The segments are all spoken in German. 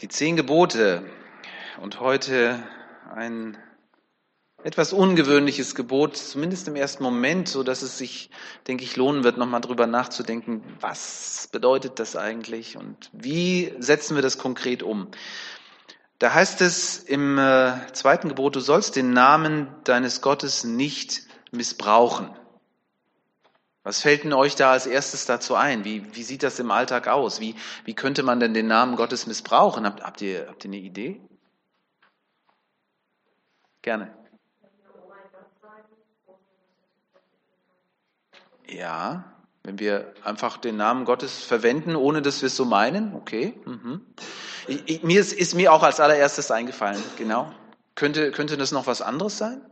Die zehn Gebote und heute ein etwas ungewöhnliches Gebot, zumindest im ersten Moment, so dass es sich, denke ich, lohnen wird, nochmal drüber nachzudenken, was bedeutet das eigentlich und wie setzen wir das konkret um. Da heißt es im äh, zweiten Gebot, du sollst den Namen deines Gottes nicht missbrauchen. Was fällt denn euch da als erstes dazu ein? Wie, wie sieht das im Alltag aus? Wie, wie könnte man denn den Namen Gottes missbrauchen? Habt, habt, ihr, habt ihr eine Idee? Gerne. Ja, wenn wir einfach den Namen Gottes verwenden, ohne dass wir es so meinen, okay. Mhm. Ich, ich, mir ist, ist mir auch als allererstes eingefallen, genau. Könnte, könnte das noch was anderes sein?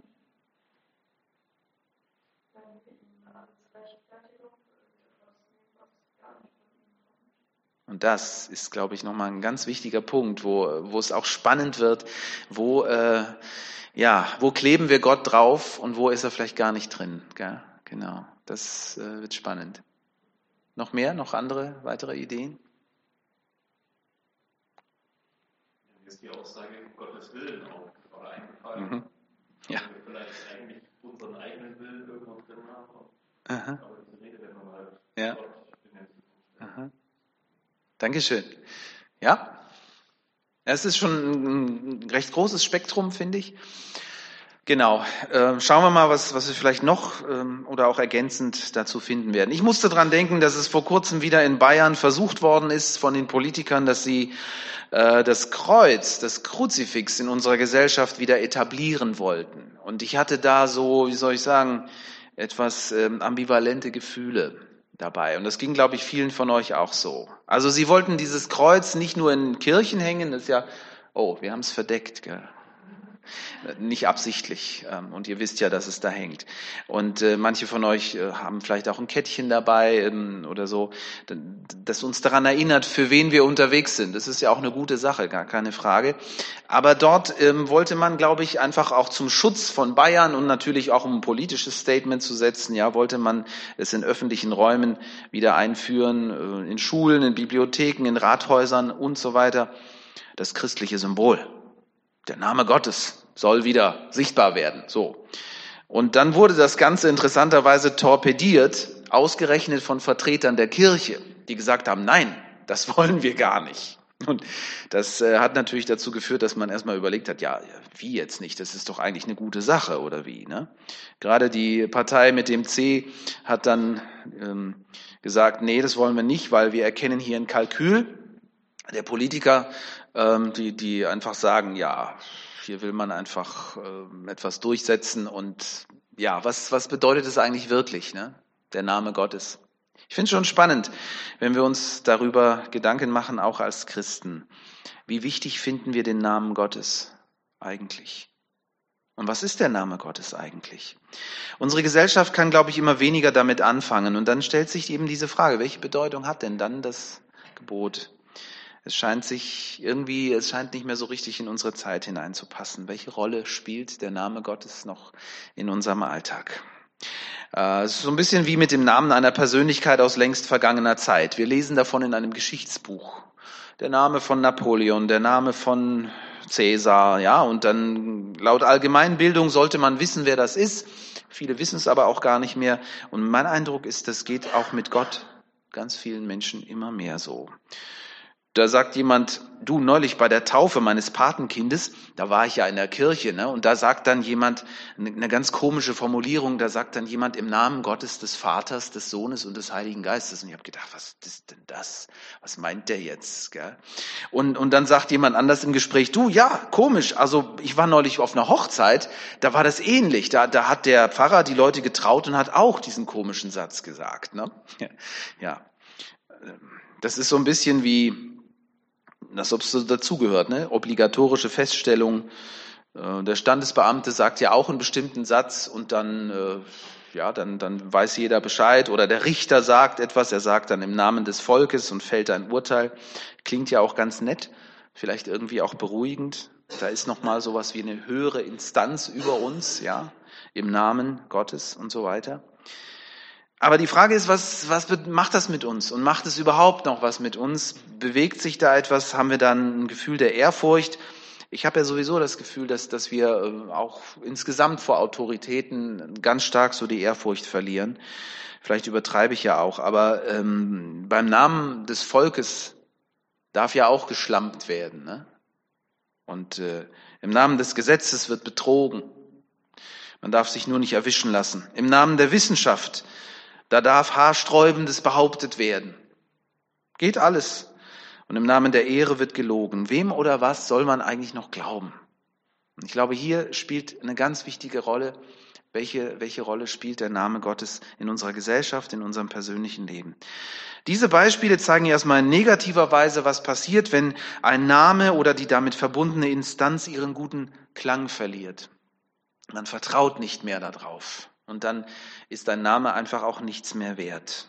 Und das ist, glaube ich, nochmal ein ganz wichtiger Punkt, wo, wo es auch spannend wird, wo, äh, ja, wo kleben wir Gott drauf und wo ist er vielleicht gar nicht drin. Gell? Genau, das äh, wird spannend. Noch mehr, noch andere, weitere Ideen? Mir ist die Aussage Gottes Willen auch eingefallen. Mhm. Ja. Wir vielleicht eigentlich unseren eigenen Willen irgendwo drin haben. Aha. Aber diese Rede wir halt ja. Gott. Dankeschön. Ja, es ist schon ein recht großes Spektrum, finde ich. Genau. Ähm, schauen wir mal, was, was wir vielleicht noch ähm, oder auch ergänzend dazu finden werden. Ich musste dran denken, dass es vor kurzem wieder in Bayern versucht worden ist von den Politikern, dass sie äh, das Kreuz, das Kruzifix in unserer Gesellschaft wieder etablieren wollten. Und ich hatte da so, wie soll ich sagen, etwas ähm, ambivalente Gefühle dabei. Und das ging, glaube ich, vielen von euch auch so. Also sie wollten dieses Kreuz nicht nur in Kirchen hängen, das ist ja, oh, wir haben es verdeckt, gell? Nicht absichtlich. Ähm, und ihr wisst ja, dass es da hängt. Und äh, manche von euch äh, haben vielleicht auch ein Kettchen dabei ähm, oder so, das uns daran erinnert, für wen wir unterwegs sind. Das ist ja auch eine gute Sache, gar keine Frage. Aber dort ähm, wollte man, glaube ich, einfach auch zum Schutz von Bayern und natürlich auch um ein politisches Statement zu setzen, ja, wollte man es in öffentlichen Räumen wieder einführen, äh, in Schulen, in Bibliotheken, in Rathäusern und so weiter. Das christliche Symbol. Der Name Gottes soll wieder sichtbar werden. So. Und dann wurde das Ganze interessanterweise torpediert, ausgerechnet von Vertretern der Kirche, die gesagt haben, nein, das wollen wir gar nicht. Und das äh, hat natürlich dazu geführt, dass man erstmal überlegt hat, ja, wie jetzt nicht? Das ist doch eigentlich eine gute Sache oder wie? Ne? Gerade die Partei mit dem C hat dann ähm, gesagt, nee, das wollen wir nicht, weil wir erkennen hier ein Kalkül der Politiker, ähm, die, die einfach sagen, ja, hier will man einfach äh, etwas durchsetzen und ja, was, was bedeutet es eigentlich wirklich, ne? der Name Gottes? Ich finde es schon spannend, wenn wir uns darüber Gedanken machen, auch als Christen. Wie wichtig finden wir den Namen Gottes eigentlich? Und was ist der Name Gottes eigentlich? Unsere Gesellschaft kann, glaube ich, immer weniger damit anfangen. Und dann stellt sich eben diese Frage, welche Bedeutung hat denn dann das Gebot es scheint sich irgendwie, es scheint nicht mehr so richtig in unsere Zeit hineinzupassen. Welche Rolle spielt der Name Gottes noch in unserem Alltag? Äh, es ist so ein bisschen wie mit dem Namen einer Persönlichkeit aus längst vergangener Zeit. Wir lesen davon in einem Geschichtsbuch. Der Name von Napoleon, der Name von Cäsar, ja, und dann laut Allgemeinbildung sollte man wissen, wer das ist. Viele wissen es aber auch gar nicht mehr. Und mein Eindruck ist, das geht auch mit Gott ganz vielen Menschen immer mehr so. Da sagt jemand, du neulich bei der Taufe meines Patenkindes, da war ich ja in der Kirche, ne? Und da sagt dann jemand eine ganz komische Formulierung, da sagt dann jemand im Namen Gottes des Vaters, des Sohnes und des Heiligen Geistes. Und ich habe gedacht, was ist denn das? Was meint der jetzt? Gell? Und, und dann sagt jemand anders im Gespräch, du, ja, komisch. Also ich war neulich auf einer Hochzeit, da war das ähnlich. Da, da hat der Pfarrer die Leute getraut und hat auch diesen komischen Satz gesagt. Ne? Ja, das ist so ein bisschen wie das dazugehört, ne? Obligatorische Feststellung. Äh, der Standesbeamte sagt ja auch einen bestimmten Satz und dann, äh, ja, dann, dann weiß jeder Bescheid. Oder der Richter sagt etwas, er sagt dann im Namen des Volkes und fällt ein Urteil. Klingt ja auch ganz nett, vielleicht irgendwie auch beruhigend. Da ist nochmal sowas wie eine höhere Instanz über uns, ja, im Namen Gottes und so weiter. Aber die Frage ist, was, was macht das mit uns? Und macht es überhaupt noch was mit uns? Bewegt sich da etwas? Haben wir dann ein Gefühl der Ehrfurcht? Ich habe ja sowieso das Gefühl, dass, dass wir äh, auch insgesamt vor Autoritäten ganz stark so die Ehrfurcht verlieren. Vielleicht übertreibe ich ja auch, aber ähm, beim Namen des Volkes darf ja auch geschlampt werden. Ne? Und äh, im Namen des Gesetzes wird betrogen. Man darf sich nur nicht erwischen lassen. Im Namen der Wissenschaft da darf Haarsträubendes behauptet werden. Geht alles. Und im Namen der Ehre wird gelogen. Wem oder was soll man eigentlich noch glauben? Ich glaube, hier spielt eine ganz wichtige Rolle, welche, welche Rolle spielt der Name Gottes in unserer Gesellschaft, in unserem persönlichen Leben. Diese Beispiele zeigen erstmal in negativer Weise, was passiert, wenn ein Name oder die damit verbundene Instanz ihren guten Klang verliert. Man vertraut nicht mehr darauf. Und dann ist dein Name einfach auch nichts mehr wert.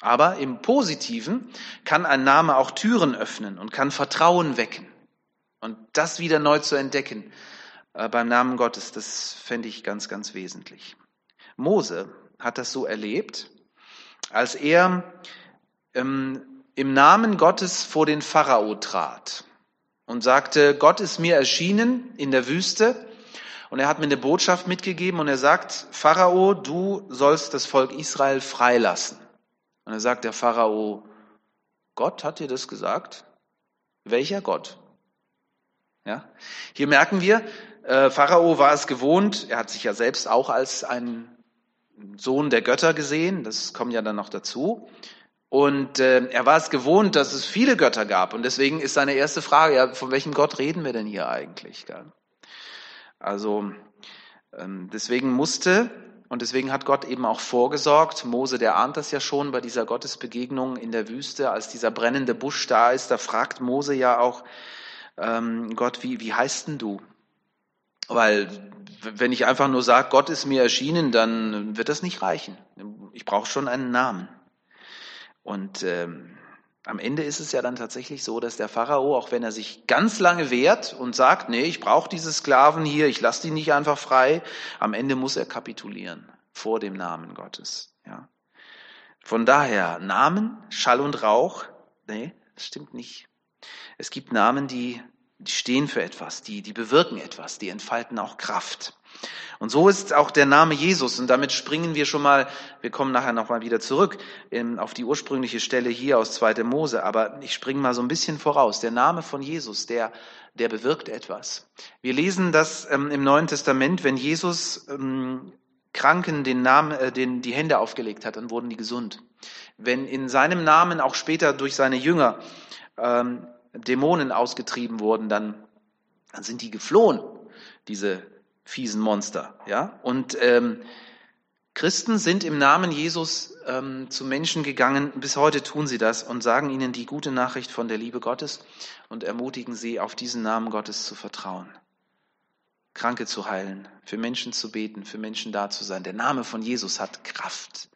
Aber im Positiven kann ein Name auch Türen öffnen und kann Vertrauen wecken. Und das wieder neu zu entdecken äh, beim Namen Gottes, das fände ich ganz, ganz wesentlich. Mose hat das so erlebt, als er ähm, im Namen Gottes vor den Pharao trat und sagte, Gott ist mir erschienen in der Wüste und er hat mir eine Botschaft mitgegeben und er sagt, Pharao, du sollst das Volk Israel freilassen. Und er sagt der Pharao, Gott hat dir das gesagt? Welcher Gott? Ja, hier merken wir, äh, Pharao war es gewohnt, er hat sich ja selbst auch als ein Sohn der Götter gesehen, das kommt ja dann noch dazu. Und äh, er war es gewohnt, dass es viele Götter gab. Und deswegen ist seine erste Frage, ja, von welchem Gott reden wir denn hier eigentlich? Gell? Also ähm, deswegen musste und deswegen hat Gott eben auch vorgesorgt. Mose, der ahnt das ja schon bei dieser Gottesbegegnung in der Wüste, als dieser brennende Busch da ist. Da fragt Mose ja auch ähm, Gott, wie, wie heißt denn du? Weil wenn ich einfach nur sage, Gott ist mir erschienen, dann wird das nicht reichen. Ich brauche schon einen Namen. Und ähm, am Ende ist es ja dann tatsächlich so, dass der Pharao, auch wenn er sich ganz lange wehrt und sagt, nee, ich brauche diese Sklaven hier, ich lasse die nicht einfach frei, am Ende muss er kapitulieren vor dem Namen Gottes. Ja. Von daher, Namen, Schall und Rauch, nee, das stimmt nicht. Es gibt Namen, die, die stehen für etwas, die, die bewirken etwas, die entfalten auch Kraft. Und so ist auch der Name Jesus. Und damit springen wir schon mal, wir kommen nachher nochmal wieder zurück in, auf die ursprüngliche Stelle hier aus 2. Mose. Aber ich springe mal so ein bisschen voraus. Der Name von Jesus, der, der bewirkt etwas. Wir lesen das ähm, im Neuen Testament, wenn Jesus ähm, Kranken den Namen, äh, den, die Hände aufgelegt hat, dann wurden die gesund. Wenn in seinem Namen auch später durch seine Jünger ähm, Dämonen ausgetrieben wurden, dann, dann sind die geflohen, diese fiesen Monster. Ja? Und ähm, Christen sind im Namen Jesus ähm, zu Menschen gegangen, bis heute tun sie das und sagen ihnen die gute Nachricht von der Liebe Gottes und ermutigen sie, auf diesen Namen Gottes zu vertrauen. Kranke zu heilen, für Menschen zu beten, für Menschen da zu sein. Der Name von Jesus hat Kraft.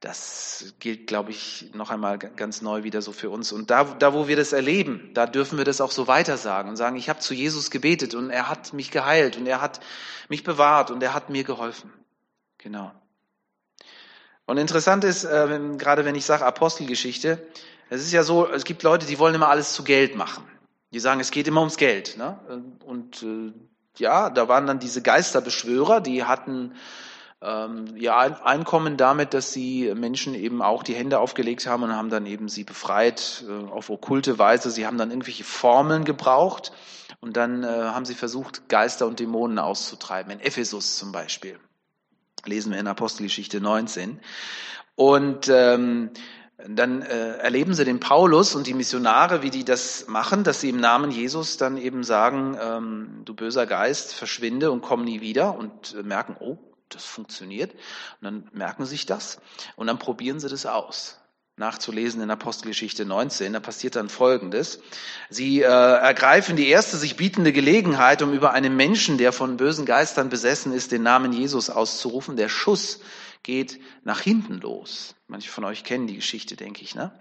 Das gilt, glaube ich, noch einmal ganz neu wieder so für uns. Und da, da, wo wir das erleben, da dürfen wir das auch so weiter sagen und sagen, ich habe zu Jesus gebetet und er hat mich geheilt und er hat mich bewahrt und er hat mir geholfen. Genau. Und interessant ist, äh, gerade wenn ich sage Apostelgeschichte, es ist ja so, es gibt Leute, die wollen immer alles zu Geld machen. Die sagen, es geht immer ums Geld. Ne? Und äh, ja, da waren dann diese Geisterbeschwörer, die hatten ähm, ihr Einkommen damit, dass sie Menschen eben auch die Hände aufgelegt haben und haben dann eben sie befreit äh, auf okkulte Weise. Sie haben dann irgendwelche Formeln gebraucht und dann äh, haben sie versucht, Geister und Dämonen auszutreiben. In Ephesus zum Beispiel. Lesen wir in Apostelgeschichte 19. Und ähm, dann äh, erleben sie den Paulus und die Missionare, wie die das machen, dass sie im Namen Jesus dann eben sagen, ähm, du böser Geist, verschwinde und komm nie wieder und äh, merken, oh, das funktioniert. Und dann merken sie sich das und dann probieren sie das aus. Nachzulesen in Apostelgeschichte 19, da passiert dann Folgendes. Sie äh, ergreifen die erste sich bietende Gelegenheit, um über einen Menschen, der von bösen Geistern besessen ist, den Namen Jesus auszurufen. Der Schuss geht nach hinten los. Manche von euch kennen die Geschichte, denke ich. Ne?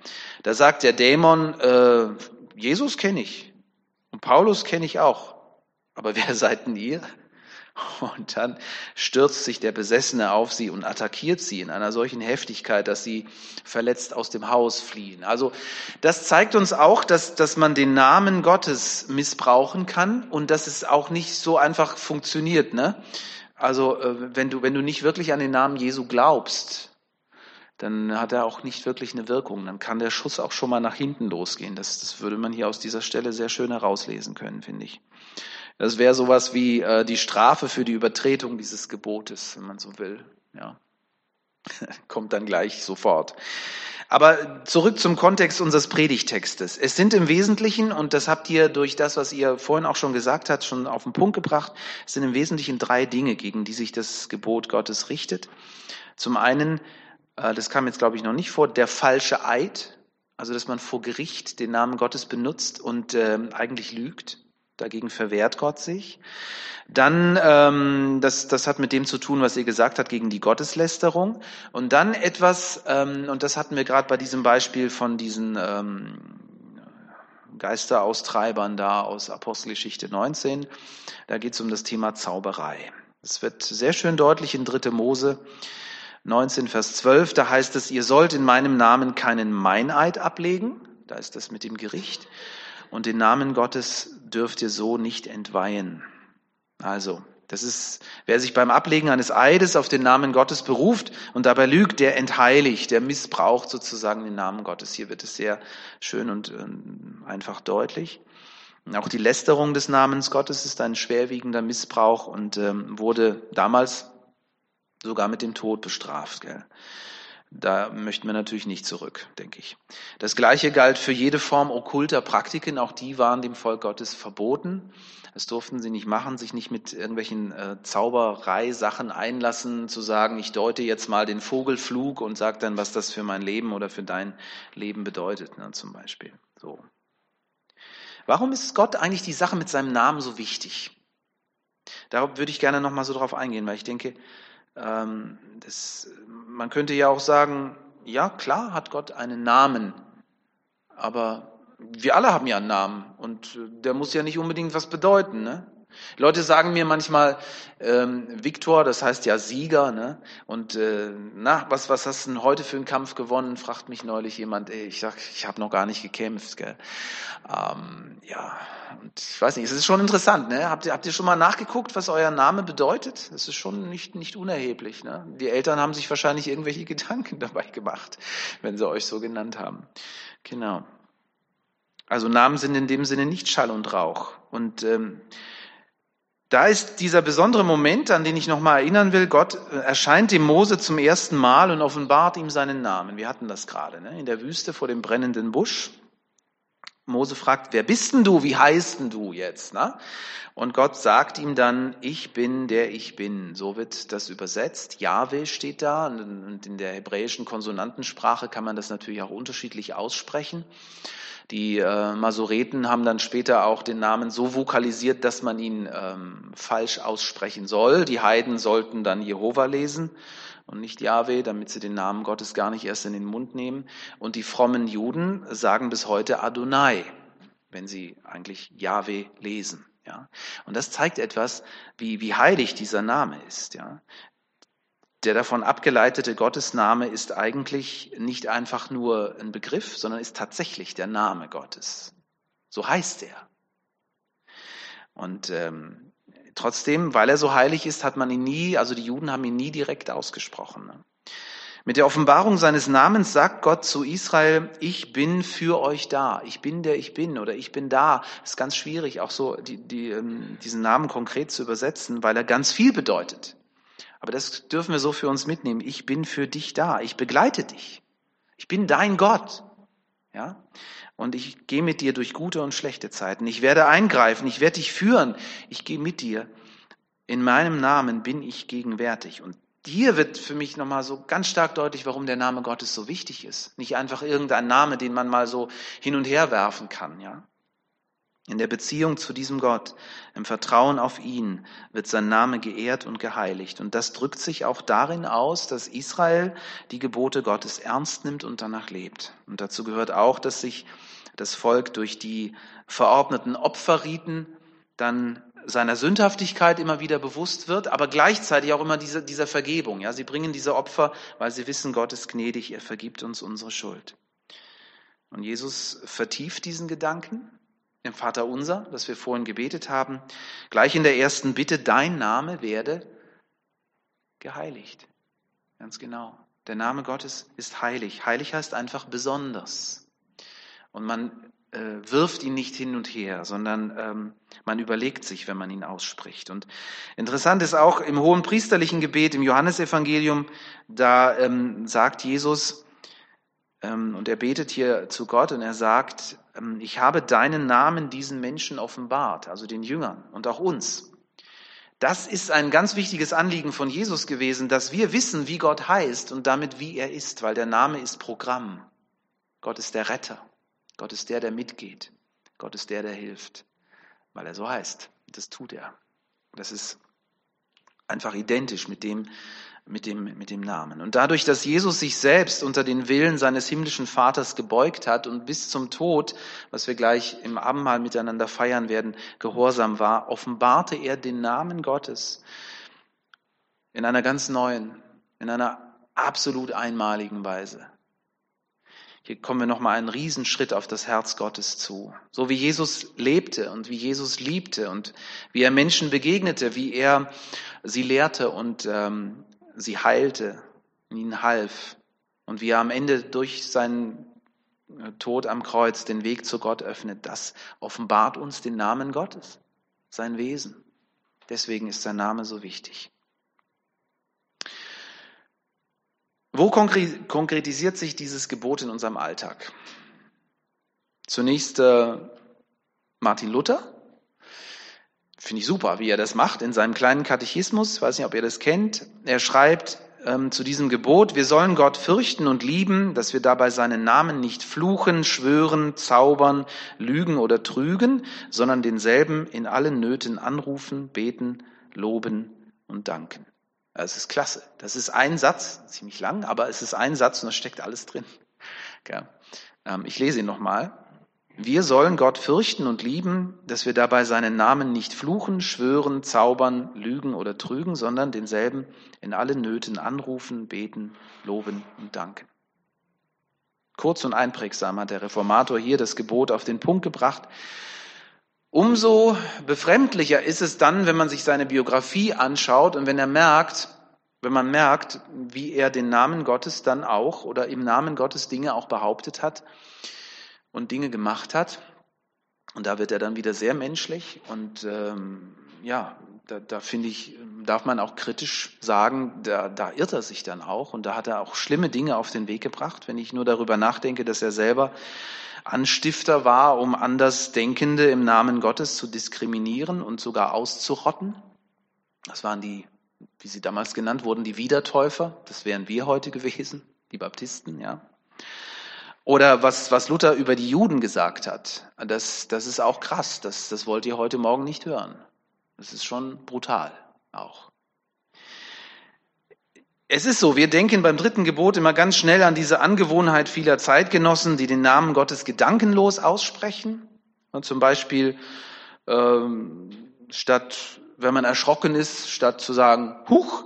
Da sagt der Dämon, äh, Jesus kenne ich und Paulus kenne ich auch. Aber wer seid denn ihr? Und dann stürzt sich der Besessene auf sie und attackiert sie in einer solchen Heftigkeit, dass sie verletzt aus dem Haus fliehen. Also das zeigt uns auch, dass, dass man den Namen Gottes missbrauchen kann und dass es auch nicht so einfach funktioniert. Ne? Also äh, wenn du, wenn du nicht wirklich an den Namen Jesu glaubst, dann hat er auch nicht wirklich eine Wirkung. Dann kann der Schuss auch schon mal nach hinten losgehen. Das, das würde man hier aus dieser Stelle sehr schön herauslesen können, finde ich. Das wäre sowas wie äh, die Strafe für die Übertretung dieses Gebotes, wenn man so will. Ja. Kommt dann gleich sofort. Aber zurück zum Kontext unseres Predigtextes. Es sind im Wesentlichen, und das habt ihr durch das, was ihr vorhin auch schon gesagt habt, schon auf den Punkt gebracht, es sind im Wesentlichen drei Dinge, gegen die sich das Gebot Gottes richtet. Zum einen, äh, das kam jetzt glaube ich noch nicht vor, der falsche Eid, also dass man vor Gericht den Namen Gottes benutzt und äh, eigentlich lügt. Dagegen verwehrt Gott sich. Dann, ähm, das, das hat mit dem zu tun, was ihr gesagt habt, gegen die Gotteslästerung. Und dann etwas, ähm, und das hatten wir gerade bei diesem Beispiel von diesen ähm, Geisteraustreibern da aus Apostelgeschichte 19. Da geht es um das Thema Zauberei. Es wird sehr schön deutlich in 3. Mose 19, Vers 12. Da heißt es, ihr sollt in meinem Namen keinen Meineid ablegen. Da ist das mit dem Gericht und den Namen Gottes dürft ihr so nicht entweihen. Also, das ist, wer sich beim Ablegen eines Eides auf den Namen Gottes beruft und dabei lügt, der entheiligt, der missbraucht sozusagen den Namen Gottes. Hier wird es sehr schön und ähm, einfach deutlich. Auch die Lästerung des Namens Gottes ist ein schwerwiegender Missbrauch und ähm, wurde damals sogar mit dem Tod bestraft. Gell? Da möchten wir natürlich nicht zurück, denke ich. Das Gleiche galt für jede Form okkulter Praktiken. Auch die waren dem Volk Gottes verboten. Das durften sie nicht machen, sich nicht mit irgendwelchen äh, Zaubereisachen einlassen, zu sagen, ich deute jetzt mal den Vogelflug und sage dann, was das für mein Leben oder für dein Leben bedeutet, ne, zum Beispiel. So. Warum ist Gott eigentlich die Sache mit seinem Namen so wichtig? Darauf würde ich gerne nochmal so drauf eingehen, weil ich denke, ähm, das, man könnte ja auch sagen, ja klar hat Gott einen Namen, aber wir alle haben ja einen Namen und der muss ja nicht unbedingt was bedeuten. Ne? Leute sagen mir manchmal, ähm, Viktor, das heißt ja Sieger, ne? Und äh, na, was, was hast du denn heute für einen Kampf gewonnen? fragt mich neulich jemand. Ey, ich sag, ich habe noch gar nicht gekämpft. Gell? Ähm, ja, und ich weiß nicht, es ist schon interessant. Ne? Habt ihr, habt ihr schon mal nachgeguckt, was euer Name bedeutet? Das ist schon nicht, nicht unerheblich. Ne? Die Eltern haben sich wahrscheinlich irgendwelche Gedanken dabei gemacht, wenn sie euch so genannt haben. Genau. Also Namen sind in dem Sinne nicht Schall und Rauch. Und ähm, da ist dieser besondere Moment, an den ich nochmal erinnern will. Gott äh, erscheint dem Mose zum ersten Mal und offenbart ihm seinen Namen. Wir hatten das gerade ne? in der Wüste vor dem brennenden Busch. Mose fragt, wer bist denn du? Wie heißt denn du jetzt? Ne? Und Gott sagt ihm dann, ich bin der ich bin. So wird das übersetzt. Jahwe steht da und in der hebräischen Konsonantensprache kann man das natürlich auch unterschiedlich aussprechen. Die äh, Masoreten haben dann später auch den Namen so vokalisiert, dass man ihn ähm, falsch aussprechen soll. Die Heiden sollten dann Jehova lesen und nicht Yahweh, damit sie den Namen Gottes gar nicht erst in den Mund nehmen. Und die frommen Juden sagen bis heute Adonai, wenn sie eigentlich Yahweh lesen. Ja, und das zeigt etwas, wie, wie heilig dieser Name ist. Ja, der davon abgeleitete Gottesname ist eigentlich nicht einfach nur ein Begriff, sondern ist tatsächlich der Name Gottes. So heißt er. Und ähm, trotzdem, weil er so heilig ist, hat man ihn nie, also die Juden haben ihn nie direkt ausgesprochen. Ne? Mit der Offenbarung seines Namens sagt Gott zu Israel, ich bin für euch da. Ich bin der ich bin oder ich bin da. Ist ganz schwierig, auch so die, die, ähm, diesen Namen konkret zu übersetzen, weil er ganz viel bedeutet. Aber das dürfen wir so für uns mitnehmen. Ich bin für dich da. Ich begleite dich. Ich bin dein Gott. Ja? Und ich gehe mit dir durch gute und schlechte Zeiten. Ich werde eingreifen. Ich werde dich führen. Ich gehe mit dir. In meinem Namen bin ich gegenwärtig. Und hier wird für mich nochmal so ganz stark deutlich, warum der Name Gottes so wichtig ist. Nicht einfach irgendein Name, den man mal so hin und her werfen kann, ja. In der Beziehung zu diesem Gott, im Vertrauen auf ihn, wird sein Name geehrt und geheiligt. Und das drückt sich auch darin aus, dass Israel die Gebote Gottes ernst nimmt und danach lebt. Und dazu gehört auch, dass sich das Volk durch die verordneten Opferriten dann seiner Sündhaftigkeit immer wieder bewusst wird, aber gleichzeitig auch immer diese, dieser Vergebung. Ja, sie bringen diese Opfer, weil sie wissen, Gott ist gnädig, er vergibt uns unsere Schuld. Und Jesus vertieft diesen Gedanken im Vater unser, das wir vorhin gebetet haben, gleich in der ersten Bitte, dein Name werde geheiligt. Ganz genau. Der Name Gottes ist heilig. Heilig heißt einfach besonders. Und man äh, wirft ihn nicht hin und her, sondern ähm, man überlegt sich, wenn man ihn ausspricht. Und interessant ist auch im hohen priesterlichen Gebet im Johannesevangelium, da ähm, sagt Jesus, und er betet hier zu Gott und er sagt, ähm, ich habe deinen Namen diesen Menschen offenbart, also den Jüngern und auch uns. Das ist ein ganz wichtiges Anliegen von Jesus gewesen, dass wir wissen, wie Gott heißt und damit wie er ist, weil der Name ist Programm. Gott ist der Retter. Gott ist der, der mitgeht. Gott ist der, der hilft, weil er so heißt. Das tut er. Das ist einfach identisch mit dem, mit dem, mit dem Namen. Und dadurch, dass Jesus sich selbst unter den Willen seines himmlischen Vaters gebeugt hat und bis zum Tod, was wir gleich im Abendmahl miteinander feiern werden, gehorsam war, offenbarte er den Namen Gottes in einer ganz neuen, in einer absolut einmaligen Weise. Hier kommen wir nochmal einen Riesenschritt auf das Herz Gottes zu. So wie Jesus lebte und wie Jesus liebte und wie er Menschen begegnete, wie er sie lehrte und ähm, sie heilte, ihnen half und wie er am Ende durch seinen äh, Tod am Kreuz den Weg zu Gott öffnet, das offenbart uns den Namen Gottes, sein Wesen. Deswegen ist sein Name so wichtig. Wo konkretisiert sich dieses Gebot in unserem Alltag? Zunächst äh, Martin Luther. Finde ich super, wie er das macht in seinem kleinen Katechismus. Ich weiß nicht, ob ihr das kennt. Er schreibt ähm, zu diesem Gebot, wir sollen Gott fürchten und lieben, dass wir dabei seinen Namen nicht fluchen, schwören, zaubern, lügen oder trügen, sondern denselben in allen Nöten anrufen, beten, loben und danken. Das ist klasse. Das ist ein Satz, ziemlich lang, aber es ist ein Satz und da steckt alles drin. Ja. Ähm, ich lese ihn nochmal. Wir sollen Gott fürchten und lieben, dass wir dabei seinen Namen nicht fluchen, schwören, zaubern, lügen oder trügen, sondern denselben in allen Nöten anrufen, beten, loben und danken. Kurz und einprägsam hat der Reformator hier das Gebot auf den Punkt gebracht. Umso befremdlicher ist es dann, wenn man sich seine Biografie anschaut und wenn er merkt, wenn man merkt, wie er den Namen Gottes dann auch oder im Namen Gottes Dinge auch behauptet hat und Dinge gemacht hat. Und da wird er dann wieder sehr menschlich und ähm, ja, da, da finde ich, darf man auch kritisch sagen, da, da irrt er sich dann auch und da hat er auch schlimme Dinge auf den Weg gebracht, wenn ich nur darüber nachdenke, dass er selber Anstifter war, um Andersdenkende im Namen Gottes zu diskriminieren und sogar auszurotten. Das waren die, wie sie damals genannt wurden, die Wiedertäufer. Das wären wir heute gewesen, die Baptisten, ja. Oder was, was Luther über die Juden gesagt hat. Das, das ist auch krass. Das, das wollt ihr heute Morgen nicht hören. Das ist schon brutal auch. Es ist so, wir denken beim dritten Gebot immer ganz schnell an diese Angewohnheit vieler Zeitgenossen, die den Namen Gottes gedankenlos aussprechen. Und zum Beispiel ähm, statt, wenn man erschrocken ist, statt zu sagen, Huch,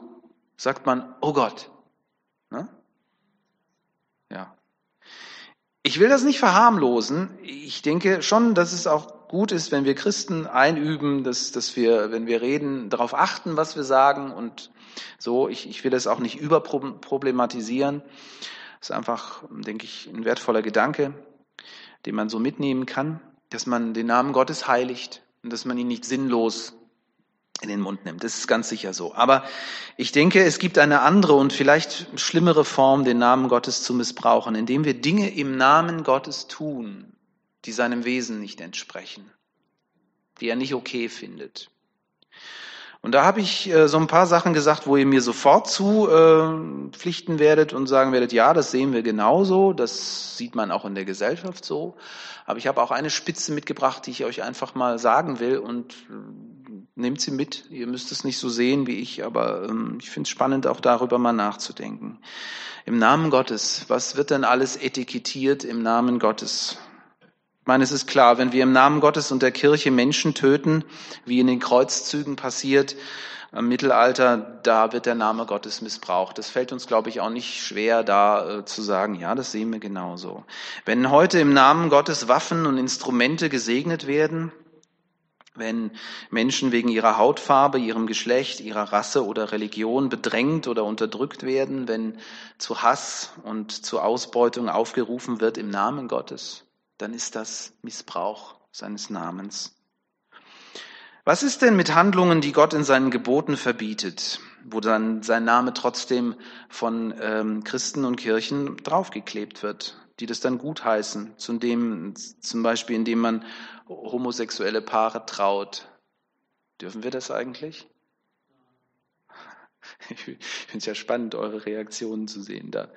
sagt man, oh Gott. Ne? Ja. Ich will das nicht verharmlosen. Ich denke schon, dass es auch gut ist, wenn wir Christen einüben, dass, dass wir, wenn wir reden, darauf achten, was wir sagen und so. Ich, ich will das auch nicht überproblematisieren. Das ist einfach, denke ich, ein wertvoller Gedanke, den man so mitnehmen kann, dass man den Namen Gottes heiligt und dass man ihn nicht sinnlos in den Mund nimmt. Das ist ganz sicher so. Aber ich denke, es gibt eine andere und vielleicht schlimmere Form, den Namen Gottes zu missbrauchen, indem wir Dinge im Namen Gottes tun, die seinem Wesen nicht entsprechen, die er nicht okay findet. Und da habe ich äh, so ein paar Sachen gesagt, wo ihr mir sofort zu äh, pflichten werdet und sagen werdet, ja, das sehen wir genauso, das sieht man auch in der Gesellschaft so. Aber ich habe auch eine Spitze mitgebracht, die ich euch einfach mal sagen will und äh, nehmt sie mit. Ihr müsst es nicht so sehen wie ich, aber ähm, ich finde es spannend, auch darüber mal nachzudenken. Im Namen Gottes, was wird denn alles etikettiert im Namen Gottes? Ich meine, es ist klar, wenn wir im Namen Gottes und der Kirche Menschen töten, wie in den Kreuzzügen passiert, im Mittelalter, da wird der Name Gottes missbraucht. Das fällt uns, glaube ich, auch nicht schwer, da äh, zu sagen, ja, das sehen wir genauso. Wenn heute im Namen Gottes Waffen und Instrumente gesegnet werden, wenn Menschen wegen ihrer Hautfarbe, ihrem Geschlecht, ihrer Rasse oder Religion bedrängt oder unterdrückt werden, wenn zu Hass und zu Ausbeutung aufgerufen wird im Namen Gottes, dann ist das Missbrauch seines Namens. Was ist denn mit Handlungen, die Gott in seinen Geboten verbietet, wo dann sein Name trotzdem von ähm, Christen und Kirchen draufgeklebt wird, die das dann gutheißen, zu dem, zum Beispiel indem man homosexuelle Paare traut? Dürfen wir das eigentlich? Ich finde es ja spannend, eure Reaktionen zu sehen. Da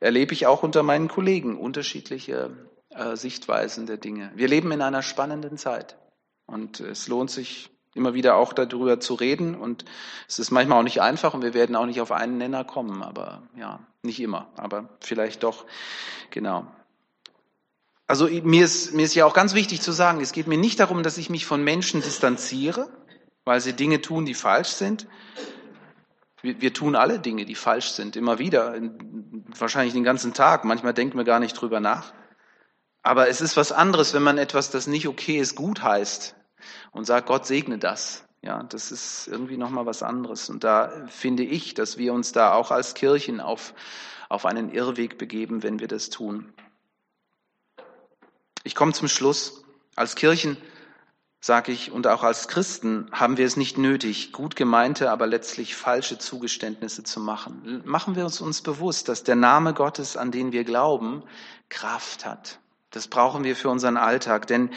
erlebe ich auch unter meinen Kollegen unterschiedliche äh, Sichtweisen der Dinge. Wir leben in einer spannenden Zeit. Und es lohnt sich immer wieder auch darüber zu reden. Und es ist manchmal auch nicht einfach und wir werden auch nicht auf einen Nenner kommen, aber ja, nicht immer, aber vielleicht doch, genau. Also mir ist, mir ist ja auch ganz wichtig zu sagen, es geht mir nicht darum, dass ich mich von Menschen distanziere, weil sie Dinge tun, die falsch sind. Wir, wir tun alle Dinge, die falsch sind, immer wieder, wahrscheinlich den ganzen Tag. Manchmal denken wir gar nicht drüber nach. Aber es ist was anderes, wenn man etwas, das nicht okay ist, gut heißt und sagt, Gott segne das. Ja, das ist irgendwie nochmal was anderes. Und da finde ich, dass wir uns da auch als Kirchen auf, auf einen Irrweg begeben, wenn wir das tun. Ich komme zum Schluss. Als Kirchen, sage ich, und auch als Christen haben wir es nicht nötig, gut gemeinte, aber letztlich falsche Zugeständnisse zu machen. Machen wir uns uns bewusst, dass der Name Gottes, an den wir glauben, Kraft hat. Das brauchen wir für unseren Alltag. Denn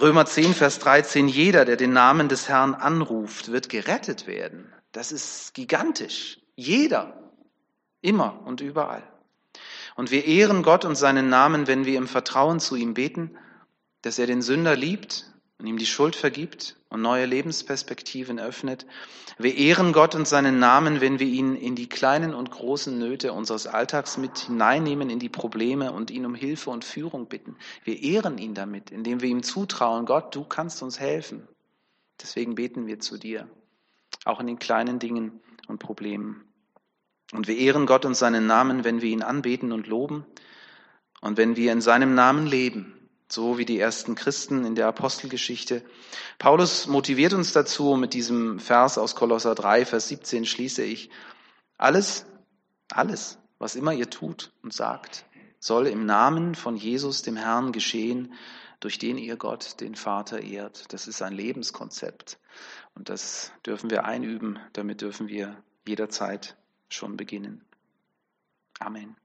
Römer 10, Vers 13, jeder, der den Namen des Herrn anruft, wird gerettet werden. Das ist gigantisch. Jeder. Immer und überall. Und wir ehren Gott und seinen Namen, wenn wir im Vertrauen zu ihm beten, dass er den Sünder liebt und ihm die Schuld vergibt und neue Lebensperspektiven öffnet. Wir ehren Gott und seinen Namen, wenn wir ihn in die kleinen und großen Nöte unseres Alltags mit hineinnehmen, in die Probleme und ihn um Hilfe und Führung bitten. Wir ehren ihn damit, indem wir ihm zutrauen, Gott, du kannst uns helfen. Deswegen beten wir zu dir, auch in den kleinen Dingen und Problemen. Und wir ehren Gott und seinen Namen, wenn wir ihn anbeten und loben und wenn wir in seinem Namen leben so wie die ersten Christen in der Apostelgeschichte. Paulus motiviert uns dazu mit diesem Vers aus Kolosser 3, Vers 17 schließe ich, alles, alles, was immer ihr tut und sagt, soll im Namen von Jesus, dem Herrn, geschehen, durch den ihr Gott, den Vater, ehrt. Das ist ein Lebenskonzept. Und das dürfen wir einüben. Damit dürfen wir jederzeit schon beginnen. Amen.